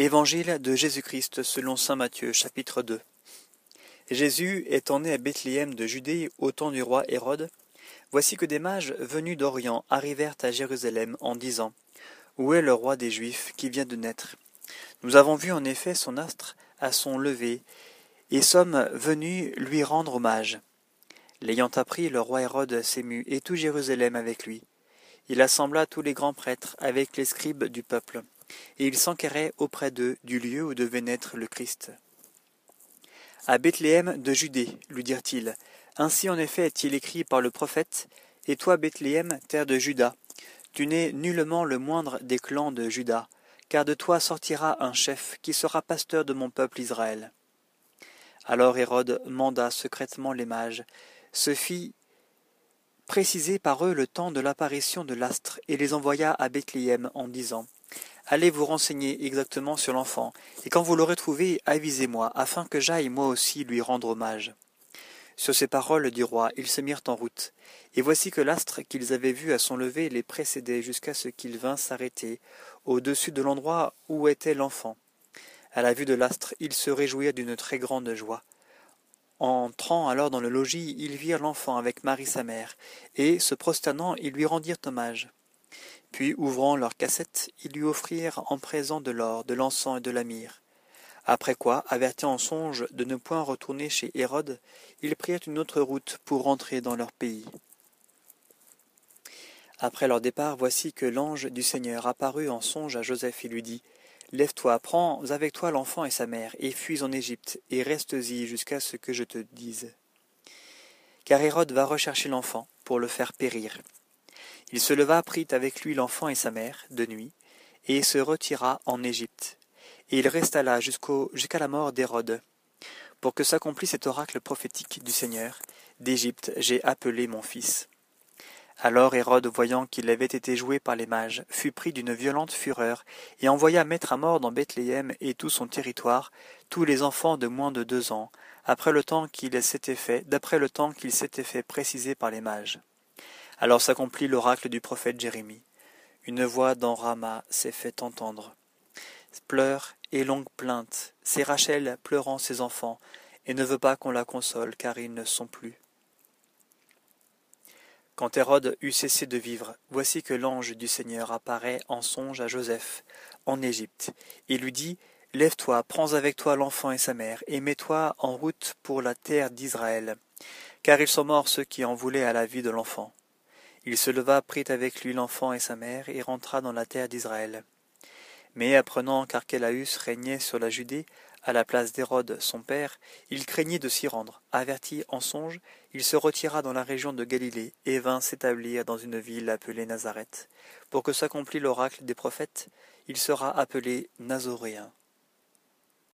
Évangile de Jésus-Christ selon saint Matthieu chapitre 2 Jésus étant né à Bethléem de Judée au temps du roi Hérode, voici que des mages venus d'Orient arrivèrent à Jérusalem en disant Où est le roi des Juifs qui vient de naître? Nous avons vu en effet son astre à son lever, et sommes venus lui rendre hommage. L'ayant appris, le roi Hérode s'émut, et tout Jérusalem avec lui. Il assembla tous les grands prêtres avec les scribes du peuple et il s'enquérait auprès d'eux du lieu où devait naître le Christ. À Bethléem de Judée, lui dirent-ils, ainsi en effet est-il écrit par le prophète, Et toi, Bethléem, terre de Juda, tu n'es nullement le moindre des clans de Juda, car de toi sortira un chef qui sera pasteur de mon peuple Israël. Alors Hérode manda secrètement les mages, se fit préciser par eux le temps de l'apparition de l'astre, et les envoya à Bethléem en disant Allez vous renseigner exactement sur l'enfant, et quand vous l'aurez trouvé, avisez-moi, afin que j'aille moi aussi lui rendre hommage. Sur ces paroles du roi, ils se mirent en route, et voici que l'astre qu'ils avaient vu à son lever les précédait jusqu'à ce qu'il vint s'arrêter au-dessus de l'endroit où était l'enfant. À la vue de l'astre, ils se réjouirent d'une très grande joie. Entrant alors dans le logis, ils virent l'enfant avec Marie sa mère, et, se prosternant, ils lui rendirent hommage. Puis, ouvrant leur cassette, ils lui offrirent en présent de l'or, de l'encens et de la myrrhe. Après quoi, avertis en songe de ne point retourner chez Hérode, ils prirent une autre route pour rentrer dans leur pays. Après leur départ, voici que l'ange du Seigneur apparut en songe à Joseph et lui dit Lève-toi, prends avec toi l'enfant et sa mère, et fuis en Égypte, et restes-y jusqu'à ce que je te dise. Car Hérode va rechercher l'enfant pour le faire périr. Il se leva, prit avec lui l'enfant et sa mère, de nuit, et se retira en Égypte. Et il resta là jusqu'à la mort d'Hérode, pour que s'accomplisse cet oracle prophétique du Seigneur. D'Égypte j'ai appelé mon fils. Alors Hérode, voyant qu'il avait été joué par les mages, fut pris d'une violente fureur, et envoya mettre à mort dans Bethléem et tout son territoire tous les enfants de moins de deux ans, après le temps qu'il s'était fait, d'après le temps qu'il s'était fait préciser par les mages. Alors s'accomplit l'oracle du prophète Jérémie. Une voix dans Rama s'est fait entendre. Pleure et longue plainte, c'est Rachel pleurant ses enfants, et ne veut pas qu'on la console, car ils ne sont plus. Quand Hérode eut cessé de vivre, voici que l'ange du Seigneur apparaît en songe à Joseph, en Égypte, et lui dit Lève-toi, prends avec toi l'enfant et sa mère, et mets-toi en route pour la terre d'Israël, car ils sont morts ceux qui en voulaient à la vie de l'enfant. Il se leva, prit avec lui l'enfant et sa mère, et rentra dans la terre d'Israël. Mais apprenant qu'Archélaüs régnait sur la Judée, à la place d'Hérode son père, il craignit de s'y rendre. Averti en songe, il se retira dans la région de Galilée, et vint s'établir dans une ville appelée Nazareth. Pour que s'accomplît l'oracle des prophètes, il sera appelé Nazoréen.